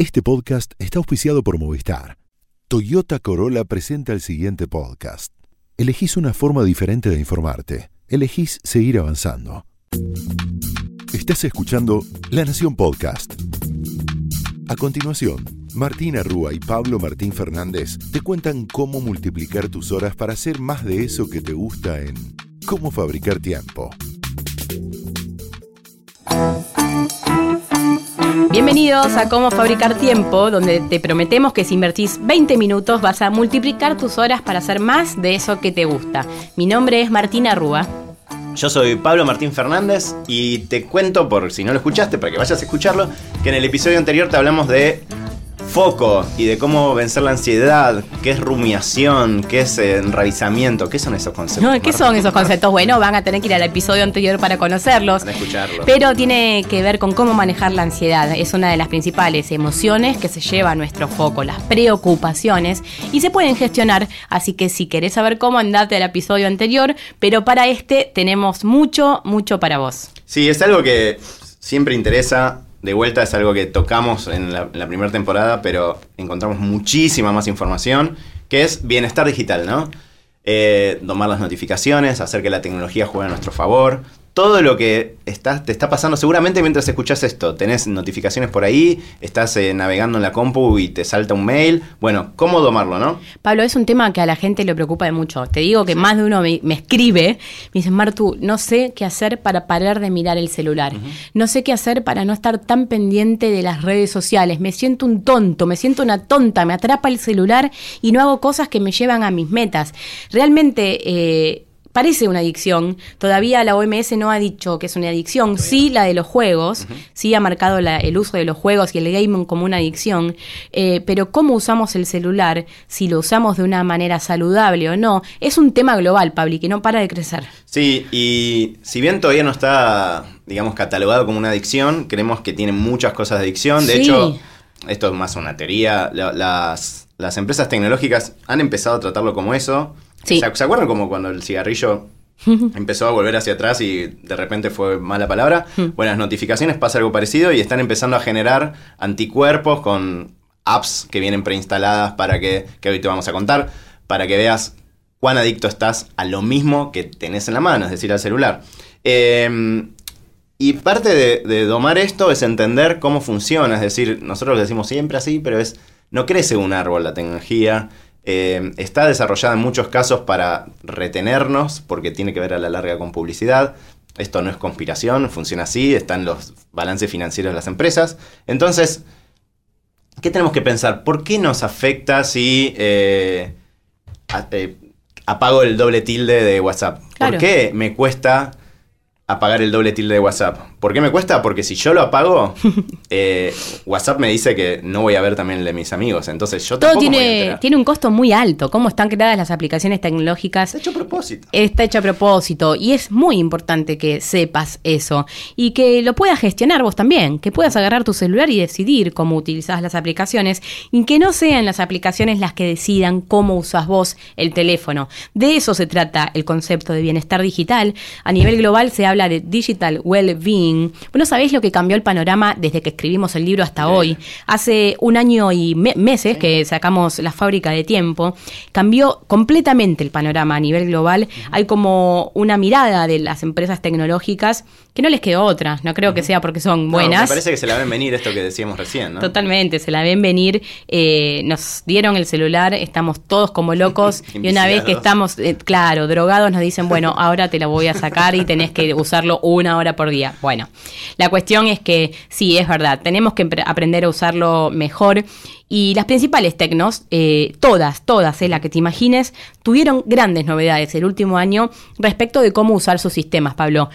Este podcast está auspiciado por Movistar. Toyota Corolla presenta el siguiente podcast. Elegís una forma diferente de informarte. Elegís seguir avanzando. Estás escuchando La Nación Podcast. A continuación, Martina Rúa y Pablo Martín Fernández te cuentan cómo multiplicar tus horas para hacer más de eso que te gusta en Cómo fabricar tiempo. Bienvenidos a Cómo Fabricar Tiempo, donde te prometemos que si invertís 20 minutos vas a multiplicar tus horas para hacer más de eso que te gusta. Mi nombre es Martina Rúa. Yo soy Pablo Martín Fernández y te cuento, por si no lo escuchaste, para que vayas a escucharlo, que en el episodio anterior te hablamos de foco y de cómo vencer la ansiedad, qué es rumiación, qué es enraizamiento, qué son esos conceptos. No, ¿Qué son esos conceptos? Bueno, van a tener que ir al episodio anterior para conocerlos. Van a escucharlo. Pero tiene que ver con cómo manejar la ansiedad. Es una de las principales emociones que se lleva a nuestro foco, las preocupaciones, y se pueden gestionar. Así que si querés saber cómo, andate al episodio anterior. Pero para este tenemos mucho, mucho para vos. Sí, es algo que siempre interesa de vuelta es algo que tocamos en la, primera temporada, pero encontramos muchísima más información, que es bienestar digital, ¿no? Eh, domar las notificaciones, hacer que la tecnología juegue a nuestro favor, todo lo que está, te está pasando, seguramente mientras escuchas esto, tenés notificaciones por ahí, estás eh, navegando en la compu y te salta un mail. Bueno, ¿cómo domarlo, no? Pablo, es un tema que a la gente le preocupa de mucho. Te digo que más de uno me, escribe, me dice, Martu, no sé qué hacer para parar de mirar el celular. No sé qué hacer para no estar tan pendiente de las redes sociales. Me siento un tonto, me siento una tonta, me atrapa el celular y no hago cosas que me llevan a mis metas. Realmente... Eh, parece una adicción. Todavía la OMS no ha dicho que es una adicción. Sí, la de los juegos, sí ha marcado el uso de los juegos y el gaming como una adicción. Eh, pero cómo usamos el celular, si lo usamos de una manera saludable o no, es un tema global, Pablo, que no para de crecer. Sí, y si bien todavía no está, digamos, catalogado como una adicción, creemos que tiene muchas cosas de adicción. De hecho, esto es más una teoría. Las, las empresas tecnológicas han empezado a tratarlo como eso ¿Se, acuerdan como cuando el cigarrillo empezó a volver hacia atrás y de repente fue mala palabra? Bueno, las notificaciones pasa algo parecido y están empezando a generar anticuerpos con apps que vienen preinstaladas para que, que hoy te vamos a contar, para que veas cuán adicto estás a lo mismo que tenés en la mano, es decir, al celular. Em, y parte de, de, domar esto es entender cómo funciona, es decir, nosotros lo decimos siempre así, pero es, no crece un árbol la tecnología, eh, está desarrollada en muchos casos para retenernos, porque tiene que ver a la larga con publicidad. Esto no es conspiración, funciona así, están los balances financieros de las empresas. Entonces, ¿qué tenemos que pensar? ¿Por qué nos afecta si eh, eh, apago el doble tilde de WhatsApp? ¿Por qué me cuesta apagar el doble tilde de WhatsApp. ¿Por qué me cuesta? Porque si yo lo apago, eh, WhatsApp me dice que no voy a ver también el de mis amigos. Entonces yo Todo tiene, tiene un costo muy alto. ¿Cómo están creadas las aplicaciones tecnológicas? Está hecho a propósito. Está hecho a propósito. Y es muy importante que sepas eso. Y que lo puedas gestionar vos también. Que puedas agarrar tu celular y decidir cómo utilizas las aplicaciones. Y que no sean las aplicaciones las que decidan cómo usas vos el teléfono. De eso se trata el concepto de bienestar digital. A nivel global se habla de digital well-being, bueno, sabéis lo que cambió el panorama desde que escribimos el libro hasta hoy. Hace un año y meses que sacamos la fábrica de tiempo, cambió completamente el panorama a nivel global. Hay como una mirada de las empresas tecnológicas que no les quedó otra. No creo que sea porque son buenas. me parece que se la ven venir esto que decíamos recién, ¿no? Totalmente, se la ven venir. Eh, nos dieron el celular, estamos todos como locos y una vez que estamos, eh, claro, drogados, nos dicen, bueno, ahora te la voy a sacar y tenés que usarlo una hora por día. Bueno, la cuestión es que sí, es verdad, tenemos que aprender a usarlo mejor y las principales tecnos, eh, todas, todas, eh, la que te imagines, tuvieron grandes novedades el último año respecto de cómo usar sus sistemas, Pablo.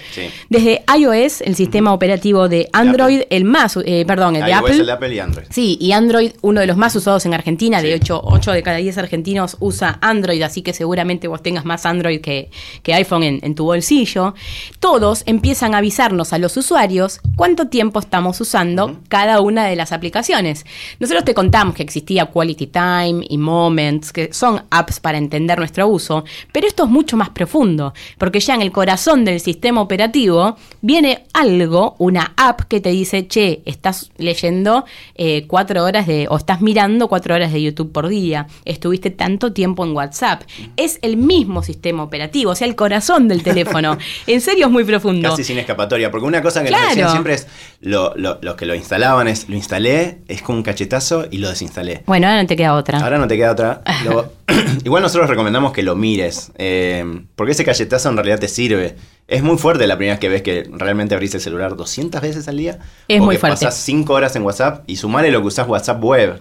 Desde iOS, el sistema operativo de Android, el más, eh, perdón, el de Apple. El de Apple y Android. Sí, y Android, uno de los más usados en Argentina. De hecho, 8 de cada 10 argentinos usa Android, así que seguramente vos tengas más Android que, que iPhone en, tu bolsillo. Todos empiezan a avisarnos a los usuarios cuánto tiempo estamos usando cada una de las aplicaciones. Nosotros te contamos que existía Quality Time y Moments, que son apps para entender nuestro uso, pero esto es mucho más profundo, porque ya en el corazón del sistema operativo viene algo, una app que te dice, che, estás leyendo eh, cuatro horas de, o estás mirando cuatro horas de YouTube por día, estuviste tanto tiempo en WhatsApp. Es el mismo sistema operativo, o sea, el corazón del teléfono. en serio es muy profundo. Casi sin escapatoria, porque una cosa que nos decían siempre es, lo, los que lo instalaban es, lo instalé, es como un cachetazo y lo desinstalé. Bueno, ahora no te queda otra. Ahora no te queda otra. igual nosotros recomendamos que lo mires, eh, porque ese cachetazo en realidad te sirve. Es muy fuerte la primera vez que ves que realmente abrís el celular 200 veces al día. Es o muy que fuerte. pasás 5 horas en WhatsApp y sumale lo que usás WhatsApp web.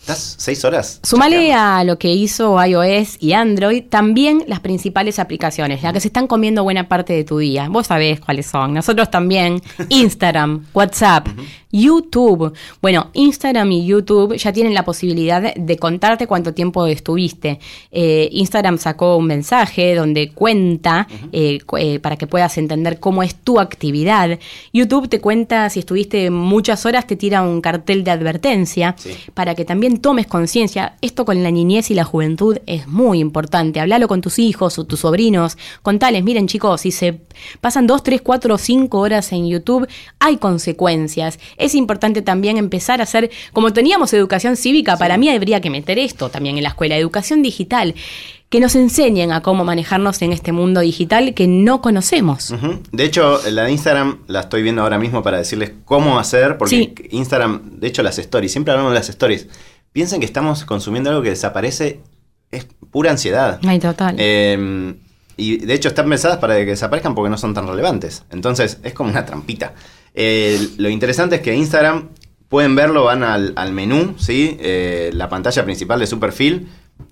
¿Estás 6 horas? Sumale a lo que hizo iOS y Android también las principales aplicaciones, las que se están comiendo buena parte de tu día. Vos sabés cuáles son. Nosotros también. Instagram, WhatsApp, YouTube. Bueno, Instagram y YouTube ya tienen la posibilidad de contarte cuánto tiempo estuviste. Eh, Instagram sacó un mensaje donde cuenta eh, eh, para que puedas entender cómo es tu actividad. YouTube te cuenta si estuviste muchas horas, te tira un cartel de advertencia Sí. para que también tomes conciencia. Esto con la niñez y la juventud es muy importante. Hablalo con tus hijos o tus sobrinos. Contales, miren chicos, si se pasan dos, tres, cuatro o cinco horas en YouTube, hay consecuencias. Es importante también empezar a hacer, como teníamos educación cívica, para mí habría que meter esto también en la escuela, educación digital. Que nos enseñen a cómo manejarnos en este mundo digital que no conocemos. De hecho, la de Instagram la estoy viendo ahora mismo para decirles cómo hacer, porque Sí. Instagram, de hecho las stories, siempre hablamos de las stories. Piensen que estamos consumiendo algo que desaparece, es pura ansiedad. Ay, total. Eh, y de hecho están pensadas para que desaparezcan porque no son tan relevantes. Entonces es como una trampita. Eh, lo interesante es que Instagram, pueden verlo, van al, al menú, ¿sí? Eh, la pantalla principal de su perfil.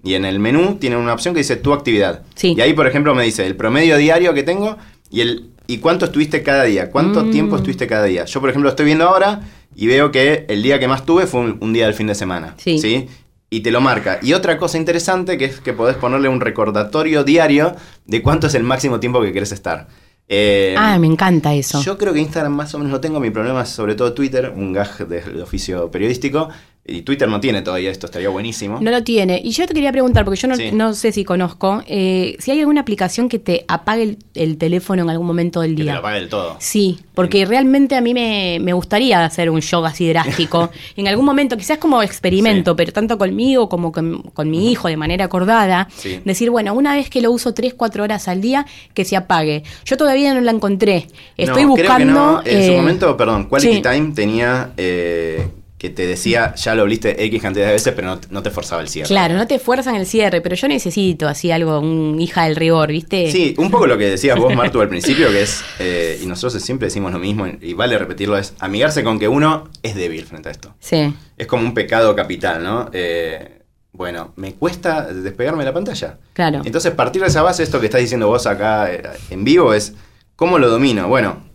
Y en el menú tienen una opción que dice tu actividad. Sí. Y ahí, por ejemplo, me dice el promedio diario que tengo y el y cuánto estuviste cada día. ¿Cuánto Mm. tiempo estuviste cada día? Yo, por ejemplo, estoy viendo ahora y veo que el día que más tuve fue un, un día del fin de semana. Sí. ¿sí? Y te lo marca. Y otra cosa interesante que es que podés ponerle un recordatorio diario de cuánto es el máximo tiempo que querés estar. Eh, ah, me encanta eso. yo creo que Instagram más o menos lo tengo. Mi problema es sobre todo Twitter, un gag del oficio periodístico. Y Twitter no tiene todavía esto, estaría buenísimo. No lo tiene. Y yo te quería preguntar, porque yo no, Sí. no sé si conozco, eh, si hay alguna aplicación que te apague el, el teléfono en algún momento del que te día. lo pague del todo. Sí, porque realmente a mí me, me gustaría hacer un yoga así drástico. en algún momento, quizás como experimento, Sí. pero tanto conmigo como con, con mi hijo de manera acordada. Sí. Decir, bueno, una vez que lo uso 3, 4 horas al día, que se apague. Yo todavía no la encontré. Estoy No, creo que buscando. no. En su eh, momento, perdón, Quality. Time tenía eh, que te decía, ya lo viste X cantidad de veces, pero no, no te forzaba el cierre. Claro, no te fuerzan el cierre, pero yo necesito así algo, un hija del rigor, ¿viste? Sí, un poco lo que decías vos, Martu, al principio, que es, eh, y nosotros siempre decimos lo mismo, y vale repetirlo, es amigarse con que uno es débil frente a esto. Sí. Es como un pecado capital, ¿no? Eh, bueno, me cuesta despegarme de la pantalla. Claro. Entonces, partir de esa base, esto que estás diciendo vos acá eh, en vivo es, ¿cómo lo domino? Bueno,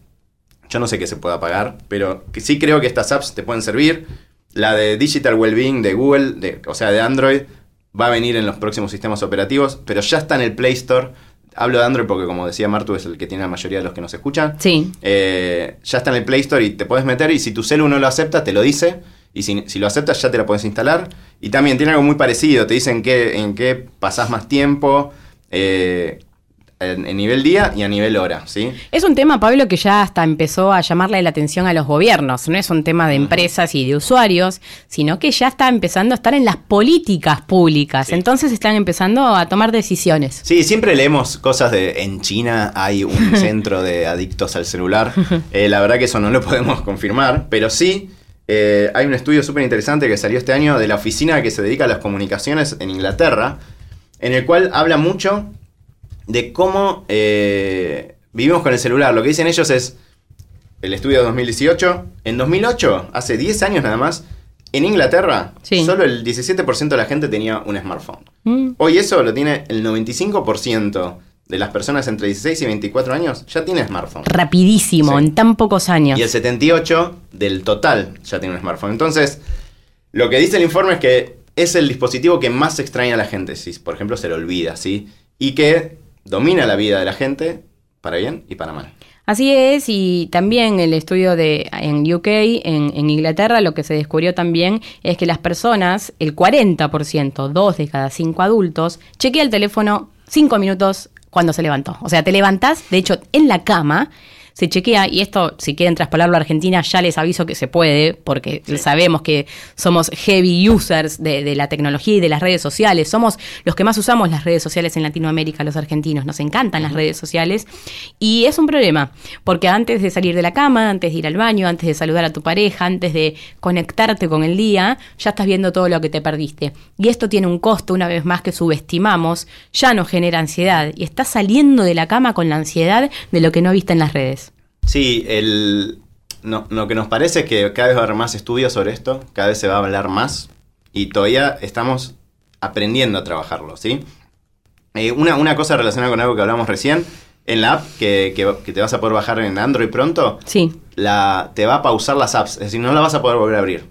yo no sé qué se pueda pagar, pero sí creo que estas apps te pueden servir. La de Digital Wellbeing de Google, de- o sea, de Android, va a venir en los próximos sistemas operativos, pero ya está en el Play Store. Hablo de Android porque, como decía Martu, es el que tiene la mayoría de los que nos escuchan. Sí. Eh, ya está en el Play Store y te puedes meter y si tu celu no lo acepta, te lo dice. Y si, si lo aceptas, ya te la puedes instalar. Y también tiene algo muy parecido. Te dicen que, en qué pasás más tiempo. eh, en, nivel día y a nivel hora, ¿sí? Es un tema, Pablo, que ya hasta empezó a llamarle la atención a los gobiernos. No es un tema de empresas y de usuarios, sino que ya está empezando a estar en las políticas públicas. Sí. Entonces están empezando a tomar decisiones. Sí, siempre leemos cosas de en China hay un centro de adictos al celular. Eh, la verdad que eso no lo podemos confirmar, pero sí eh, hay un estudio súper interesante que salió este año de la oficina que se dedica a las comunicaciones en Inglaterra, en el cual habla mucho de cómo eh, vivimos con el celular. Lo que dicen ellos es, el estudio de 2018, en 2008, hace 10 años nada más, en Inglaterra, Sí. solo el 17% de la gente tenía un smartphone. Mm. Hoy eso lo tiene el 95% de las personas entre 16 y 24 años ya tiene smartphone. Rapidísimo, Sí. en tan pocos años. Y el 78 del total ya tiene un smartphone. Entonces, lo que dice el informe es que es el dispositivo que más extraña a la gente, si por ejemplo se le olvida, ¿sí? Y que domina la vida de la gente para bien y para mal. Así es, y también el estudio de en UK, en, Inglaterra, lo que se descubrió también es que las personas, el 40%, dos de cada cinco adultos, chequea el teléfono cinco minutos cuando se levantó. O sea, te levantás, de hecho, en la cama, se chequea, y esto, si quieren traspolarlo a Argentina, ya les aviso que se puede, porque sabemos que somos heavy users de, la tecnología y de las redes sociales. Somos los que más usamos las redes sociales en Latinoamérica, los argentinos. Nos encantan las redes sociales. Y es un problema, porque antes de salir de la cama, antes de ir al baño, antes de saludar a tu pareja, antes de conectarte con el día, ya estás viendo todo lo que te perdiste. Y esto tiene un costo, una vez más, que subestimamos, ya nos genera ansiedad. Y estás saliendo de la cama con la ansiedad de lo que no viste en las redes. Sí, el, no, lo que nos parece es que cada vez va a haber más estudios sobre esto, cada vez se va a hablar más y todavía estamos aprendiendo a trabajarlo, ¿sí? Eh, una, una, cosa relacionada con algo que hablamos recién, en la app que, que, te vas a poder bajar en Android pronto, sí. la, te va a pausar las apps, es decir, no la vas a poder volver a abrir.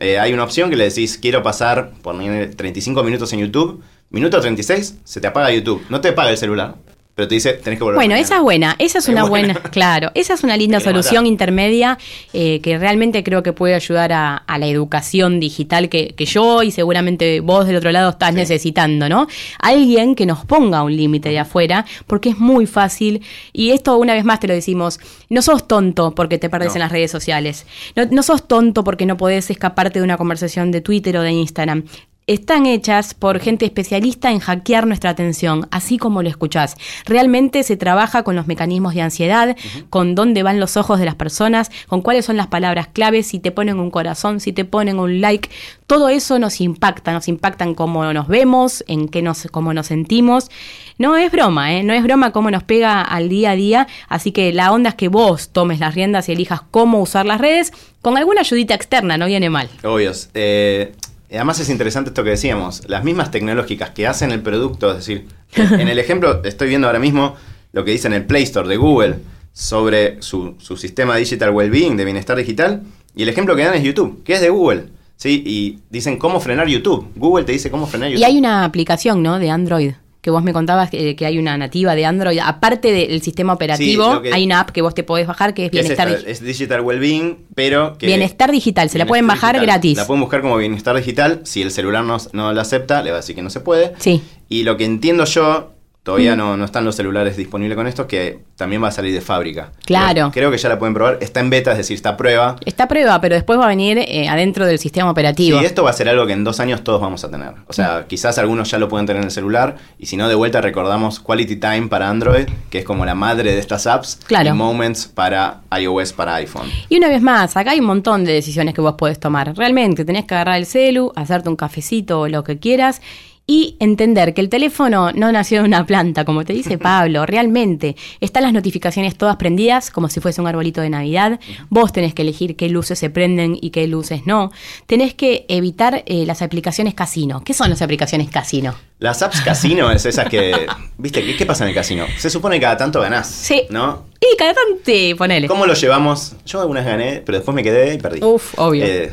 Eh, hay una opción que le decís, quiero pasar por 35 minutos en YouTube, minuto 36, se te apaga YouTube, no te apaga el celular. Pero te dice, tenés que volver. Bueno, esa es buena, esa es, una buena. claro, esa es una linda solución intermedia eh, que realmente creo que puede ayudar a, la educación digital que, yo y seguramente vos del otro lado estás necesitando, ¿no? Alguien que nos ponga un límite de afuera, porque es muy fácil, y esto una vez más te lo decimos, no sos tonto porque te perdés en las redes sociales, no, no sos tonto porque no podés escaparte de una conversación de Twitter o de Instagram están hechas por gente especialista en hackear nuestra atención, así como lo escuchás. Realmente se trabaja con los mecanismos de ansiedad, con dónde van los ojos de las personas, con cuáles son las palabras claves, si te ponen un corazón, si te ponen un like. Todo eso nos impacta, nos impacta en cómo nos vemos, en qué nos, cómo nos sentimos. No es broma, ¿eh? no es broma cómo nos pega al día a día, así que la onda es que vos tomes las riendas y elijas cómo usar las redes, con alguna ayudita externa, no viene mal. Obvios. Eh, además es interesante esto que decíamos, las mismas tecnológicas que hacen el producto, es decir, en el ejemplo estoy viendo ahora mismo lo que dice en el Play Store de Google sobre su, su sistema Digital Wellbeing de bienestar digital, y el ejemplo que dan es YouTube, que es de Google. ¿sí? Y dicen cómo frenar YouTube. Google te dice cómo frenar YouTube. Y hay una aplicación, ¿no? De Android que vos me contabas que, hay una nativa de Android, aparte del sistema operativo, hay una app que vos te podés bajar que es Bienestar Digital. Es, Digital Wellbeing, pero que... Bienestar Digital, se la pueden bajar gratis. La pueden buscar como Bienestar Digital, si el celular no, no la acepta, le va a decir que no se puede. Sí. Y lo que entiendo yo Todavía no, no, están los celulares disponibles con esto, que también va a salir de fábrica. Claro. Creo, que ya la pueden probar. Está en beta, es decir, está a prueba. Está a prueba, pero después va a venir eh, adentro del sistema operativo. Y esto va a ser algo que en dos años todos vamos a tener. O sea, mm. quizás algunos ya lo pueden tener en el celular. Y si no, de vuelta recordamos Quality Time para Android, que es como la madre de estas apps. Claro. Y Moments para iOS, para iPhone. Y una vez más, acá hay un montón de decisiones que vos podés tomar. Realmente, tenés que agarrar el celu, hacerte un cafecito o lo que quieras y entender que el teléfono no nació de una planta, como te dice Pablo, realmente están las notificaciones todas prendidas como si fuese un arbolito de Navidad, vos tenés que elegir qué luces se prenden y qué luces no, tenés que evitar eh, las aplicaciones casino. ¿Qué son las aplicaciones casino? Las apps casino es esas que, viste, ¿qué, pasa en el casino? Se supone que cada tanto ganás, sí. ¿no? Y cada tanto, ponele. ¿Cómo lo llevamos? Yo algunas gané, pero después me quedé y perdí. Uf, obvio. Eh,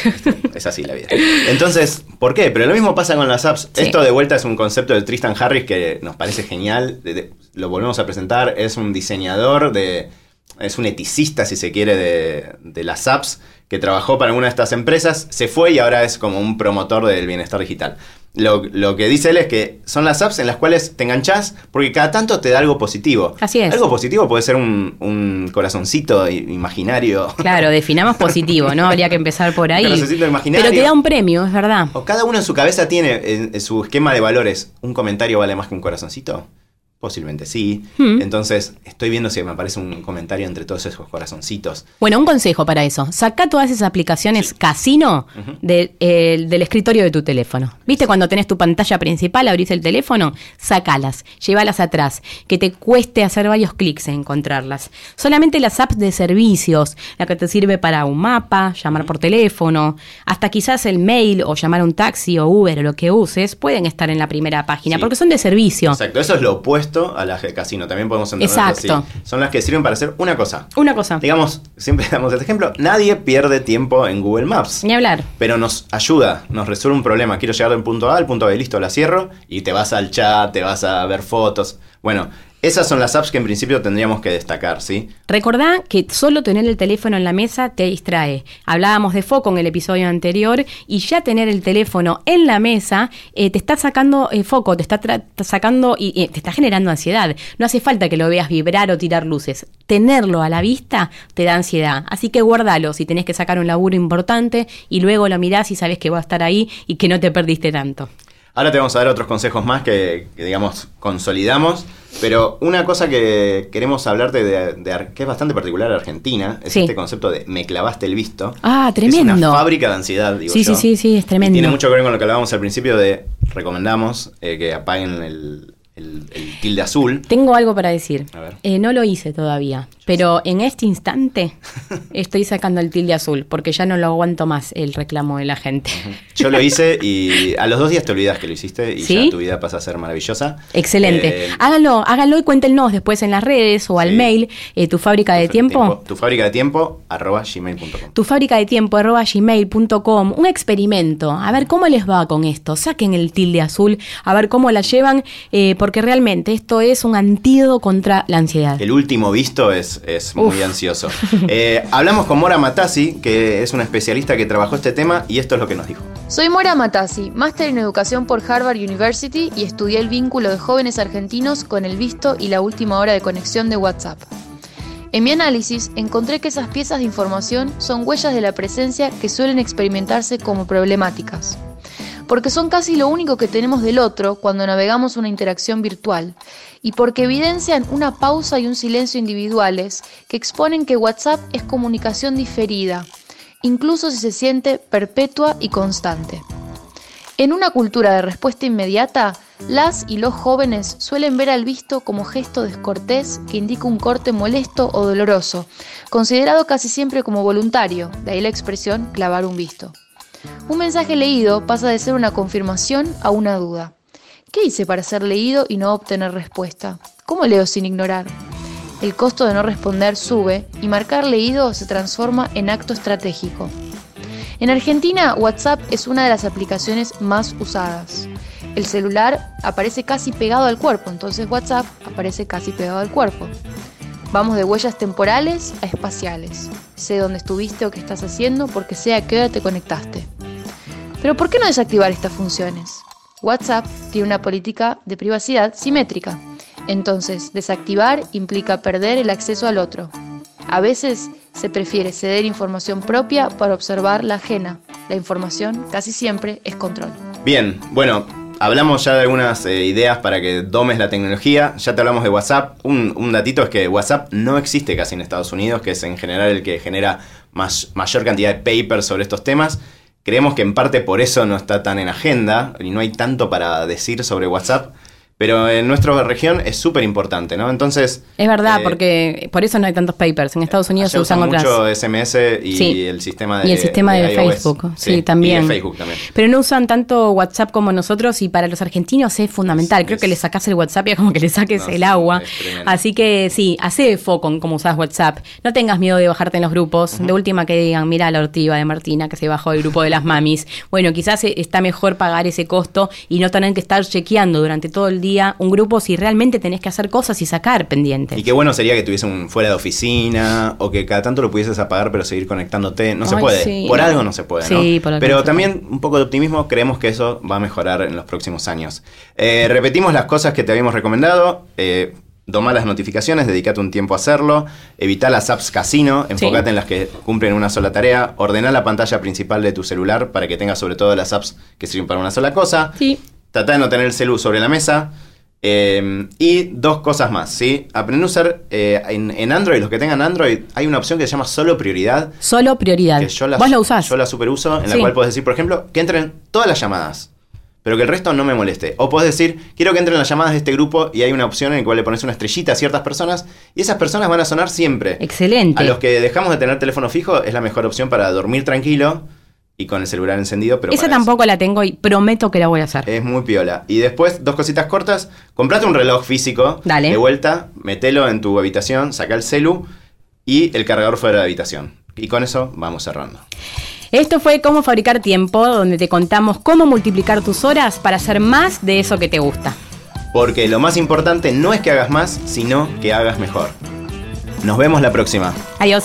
es así la vida. Entonces, ¿por qué? Pero lo mismo pasa con las apps. Esto de vuelta es un concepto de Tristan Harris que nos parece genial. lo volvemos a presentar. Es un diseñador de. Es un eticista, si se quiere, de, de las apps que trabajó para una de estas empresas. Se fue y ahora es como un promotor del bienestar digital. Lo, que dice él es que son las apps en las cuales te enganchas porque cada tanto te da algo positivo. Así es. Algo positivo puede ser un, corazoncito imaginario. Claro, definamos positivo, ¿no? Habría que empezar por ahí. Corazoncito imaginario. Pero te da un premio, es verdad. O cada uno en su cabeza tiene en su esquema de valores. ¿Un comentario vale más que un corazoncito? Posiblemente sí. Hmm. Entonces, estoy viendo si me aparece un comentario entre todos esos corazoncitos. Bueno, un consejo para eso. Saca todas esas aplicaciones casino del escritorio de tu teléfono. ¿Viste cuando tenés tu pantalla principal, abrís el teléfono? Sacalas, llévalas atrás. Que te cueste hacer varios clics en encontrarlas. Solamente las apps de servicios, la que te sirve para un mapa, llamar por teléfono, hasta quizás el mail o llamar a un taxi o Uber o lo que uses, pueden estar en la primera página, porque son de servicio. Exacto, eso es lo opuesto a las de casino. También podemos entender Exacto. Son las que sirven para hacer una cosa. Una cosa. Digamos, siempre damos este ejemplo, nadie pierde tiempo en Google Maps. Ni hablar. Pero nos ayuda, nos resuelve un problema. Quiero llegar del punto A al punto B, listo, la cierro y te vas al chat, te vas a ver fotos. Bueno, Esas son las apps que en principio tendríamos que destacar, ¿sí? Recordá que solo tener el teléfono en la mesa te distrae. Hablábamos de foco en el episodio anterior y ya tener el teléfono en la mesa eh, te está sacando eh, foco, te está sacando y te está generando ansiedad. No hace falta que lo veas vibrar o tirar luces. Tenerlo a la vista te da ansiedad. Así que guárdalo si tenés que sacar un laburo importante y luego lo mirás y sabes que va a estar ahí y que no te perdiste tanto. Ahora te vamos a dar otros consejos más que, digamos, consolidamos. Pero una cosa que queremos hablarte de, que es bastante particular a Argentina es este concepto de me clavaste el visto. Ah, tremendo. Es una fábrica de ansiedad, digo sí, yo. Sí, sí, sí, es tremendo. tiene mucho que ver con lo que hablábamos al principio de recomendamos eh, que apaguen el, el, tilde azul. Tengo algo para decir. Eh, no lo hice todavía, pero en este instante estoy sacando el tilde azul porque ya no lo aguanto más el reclamo de la gente. Yo lo hice y a los dos días te olvidas que lo hiciste y ya tu vida pasa a ser maravillosa. Excelente. Eh, háganlo, háganlo y cuéntenos después en las redes o al mail eh, tu fábrica de tiempo. Tu fábrica de tiempo arroba gmail.com. Tu fábrica de tiempo arroba gmail.com. Un experimento. A ver cómo les va con esto. Saquen el tilde azul, a ver cómo la llevan porque realmente esto es un antídoto contra la ansiedad. El último visto es, es muy ansioso. Eh, hablamos con Mora Matassi, que es una especialista que trabajó este tema, y esto es lo que nos dijo. Soy Mora Matassi, máster en educación por Harvard University y estudié el vínculo de jóvenes argentinos con el visto y la última hora de conexión de WhatsApp. En mi análisis encontré que esas piezas de información son huellas de la presencia que suelen experimentarse como problemáticas porque son casi lo único que tenemos del otro cuando navegamos una interacción virtual, y porque evidencian una pausa y un silencio individuales que exponen que WhatsApp es comunicación diferida, incluso si se siente perpetua y constante. En una cultura de respuesta inmediata, las y los jóvenes suelen ver al visto como gesto descortés que indica un corte molesto o doloroso, considerado casi siempre como voluntario, de ahí la expresión clavar un visto. Un mensaje leído pasa de ser una confirmación a una duda. ¿Qué hice para ser leído y no obtener respuesta? ¿Cómo leo sin ignorar? El costo de no responder sube y marcar leído se transforma en acto estratégico. En Argentina, WhatsApp es una de las aplicaciones más usadas. El celular aparece casi pegado al cuerpo, entonces WhatsApp aparece casi pegado al cuerpo. Vamos de huellas temporales a espaciales. Sé dónde estuviste o qué estás haciendo porque sé a qué hora te conectaste. Pero ¿por qué no desactivar estas funciones? WhatsApp tiene una política de privacidad simétrica. Entonces, desactivar implica perder el acceso al otro. A veces se prefiere ceder información propia para observar la ajena. La información casi siempre es control. Bien, bueno, hablamos ya de algunas eh, ideas para que domes la tecnología. Ya te hablamos de WhatsApp. Un, datito es que WhatsApp no existe casi en Estados Unidos, que es en general el que genera más, mayor cantidad de papers sobre estos temas. Creemos que en parte por eso no está tan en agenda y no hay tanto para decir sobre WhatsApp. Pero en nuestra región es súper importante, ¿no? Entonces... Es verdad, eh, porque por eso no hay tantos papers. En Estados Unidos se usan, usan otras... mucho SMS y el sistema de Y el sistema de, Facebook, sí, también. Y Facebook también. Pero no usan tanto WhatsApp como nosotros y para los argentinos es fundamental. Creo que le sacas el WhatsApp y es como que le saques el agua. Así que sí, hace foco en cómo usas WhatsApp. No tengas miedo de bajarte en los grupos. De última que digan, mira la ortiva de Martina que se bajó del grupo de las mamis. Bueno, quizás está mejor pagar ese costo y no tener que estar chequeando durante todo el día un grupo si realmente tenés que hacer cosas y sacar pendientes. Y qué bueno sería que tuviese un fuera de oficina o que cada tanto lo pudieses apagar pero seguir conectándote. No se puede. por algo no se puede. Sí, Por pero también un poco de optimismo, creemos que eso va a mejorar en los próximos años. Eh, repetimos las cosas que te habíamos recomendado. Eh, Toma las notificaciones, dedícate un tiempo a hacerlo, evita las apps casino, enfócate en las que cumplen una sola tarea, ordena la pantalla principal de tu celular para que tengas sobre todo las apps que sirven para una sola cosa. Sí. Trata de no tener el celu sobre la mesa. Em, y dos cosas más, ¿sí? Aprende a usar eh, en, Android, los que tengan Android, hay una opción que se llama solo prioridad. Solo prioridad. yo la, ¿Vos la usás? Yo la superuso, en la cual puedes decir, por ejemplo, que entren todas las llamadas, pero que el resto no me moleste. O puedes decir, quiero que entren las llamadas de este grupo y hay una opción en la cual le pones una estrellita a ciertas personas y esas personas van a sonar siempre. Excelente. A los que dejamos de tener teléfono fijo es la mejor opción para dormir tranquilo y con el celular encendido. Pero Esa tampoco la tengo y prometo que la voy a hacer. Es muy piola. Y después, dos cositas cortas. Comprate un reloj físico. Dale. De vuelta, metelo en tu habitación, saca el celu y el cargador fuera de la habitación. Y con eso vamos cerrando. Esto fue Cómo Fabricar Tiempo, donde te contamos cómo multiplicar tus horas para hacer más de eso que te gusta. Porque lo más importante no es que hagas más, sino que hagas mejor. Nos vemos la próxima. Adiós.